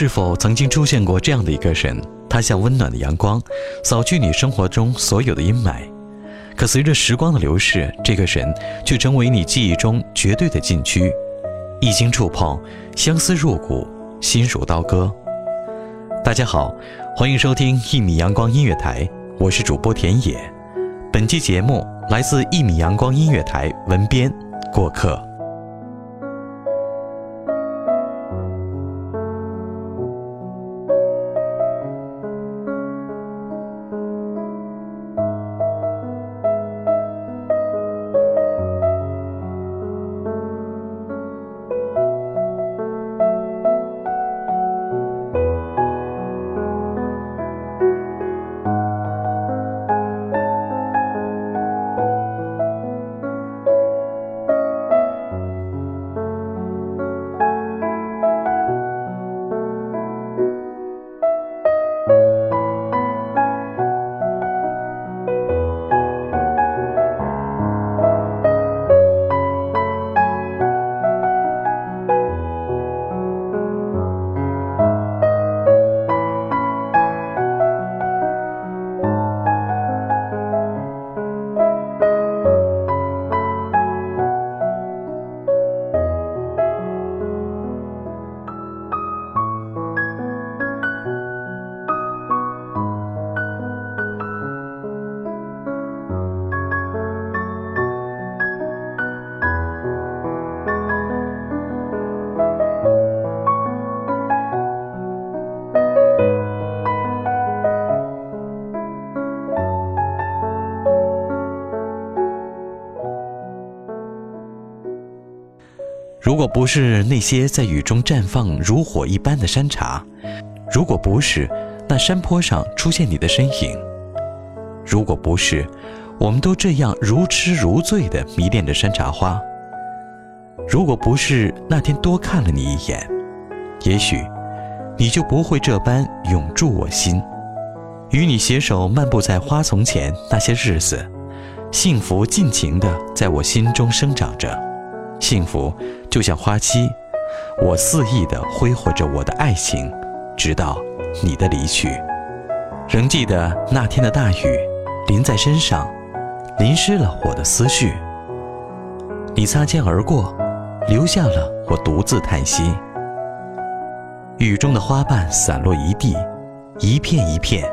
是否曾经出现过这样的一个人？他像温暖的阳光，扫去你生活中所有的阴霾。可随着时光的流逝，这个人却成为你记忆中绝对的禁区。一经触碰，相思入骨，心如刀割。大家好，欢迎收听一米阳光音乐台，我是主播田野。本期节目来自一米阳光音乐台文编过客。如果不是那些在雨中绽放如火一般的山茶，如果不是那山坡上出现你的身影，如果不是我们都这样如痴如醉的迷恋着山茶花，如果不是那天多看了你一眼，也许你就不会这般永驻我心。与你携手漫步在花丛前那些日子，幸福尽情地在我心中生长着。幸福就像花期，我肆意地挥霍着我的爱情，直到你的离去。仍记得那天的大雨，淋在身上，淋湿了我的思绪。你擦肩而过，留下了我独自叹息。雨中的花瓣散落一地，一片一片，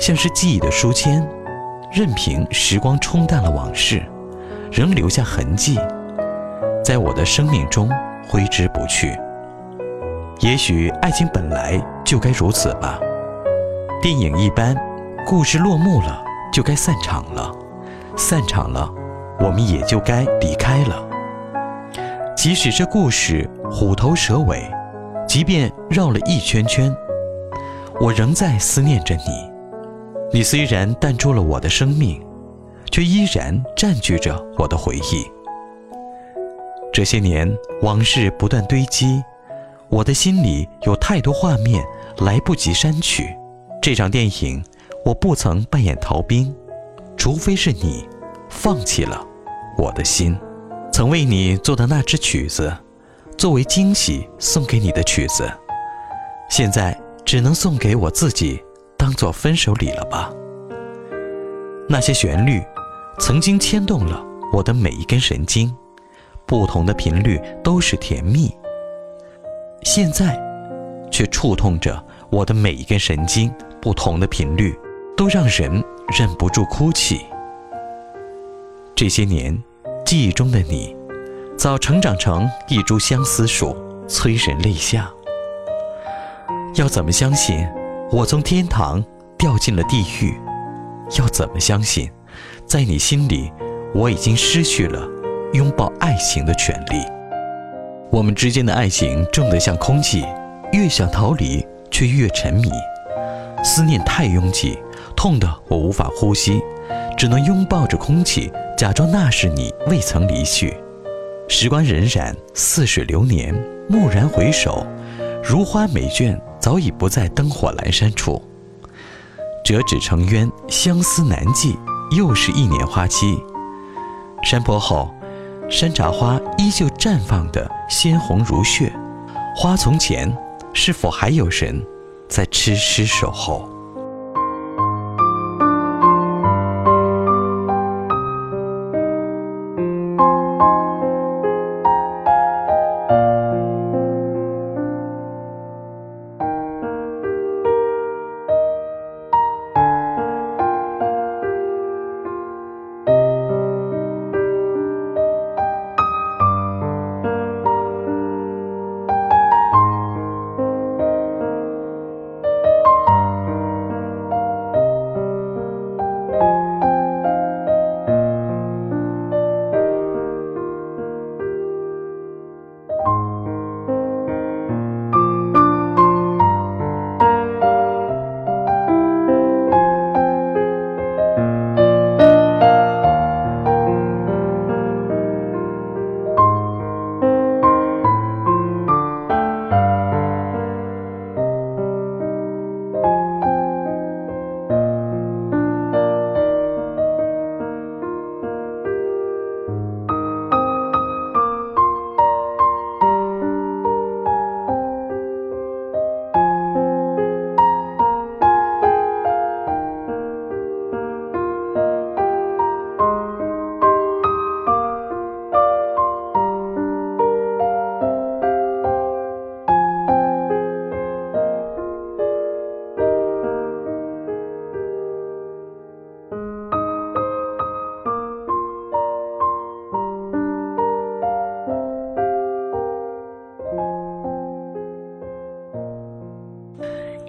像是记忆的书签，任凭时光冲淡了往事，仍留下痕迹。在我的生命中挥之不去。也许爱情本来就该如此吧。电影一般，故事落幕了就该散场了，散场了，我们也就该离开了。即使这故事虎头蛇尾，即便绕了一圈圈，我仍在思念着你。你虽然淡出了我的生命，却依然占据着我的回忆。这些年往事不断堆积，我的心里有太多画面来不及删去。这场电影，我不曾扮演逃兵，除非是你放弃了我的心。曾为你做的那支曲子，作为惊喜送给你的曲子，现在只能送给我自己，当做分手礼了吧。那些旋律，曾经牵动了我的每一根神经，不同的频率都是甜蜜。现在，却触痛着我的每一根神经，不同的频率都让人忍不住哭泣。这些年，记忆中的你，早成长成一株相思树，催人泪下。要怎么相信，我从天堂掉进了地狱？要怎么相信，在你心里，我已经失去了拥抱爱情的权利？我们之间的爱情重得像空气，越想逃离，却越沉迷。思念太拥挤，痛得我无法呼吸，只能拥抱着空气。假装那是你未曾离去，时光荏苒，似水流年。蓦然回首，如花美眷早已不在灯火阑珊处。折纸成鸢，相思难寄，又是一年花期。山坡后，山茶花依旧绽放的鲜红如血。花丛前，是否还有人在痴痴守候？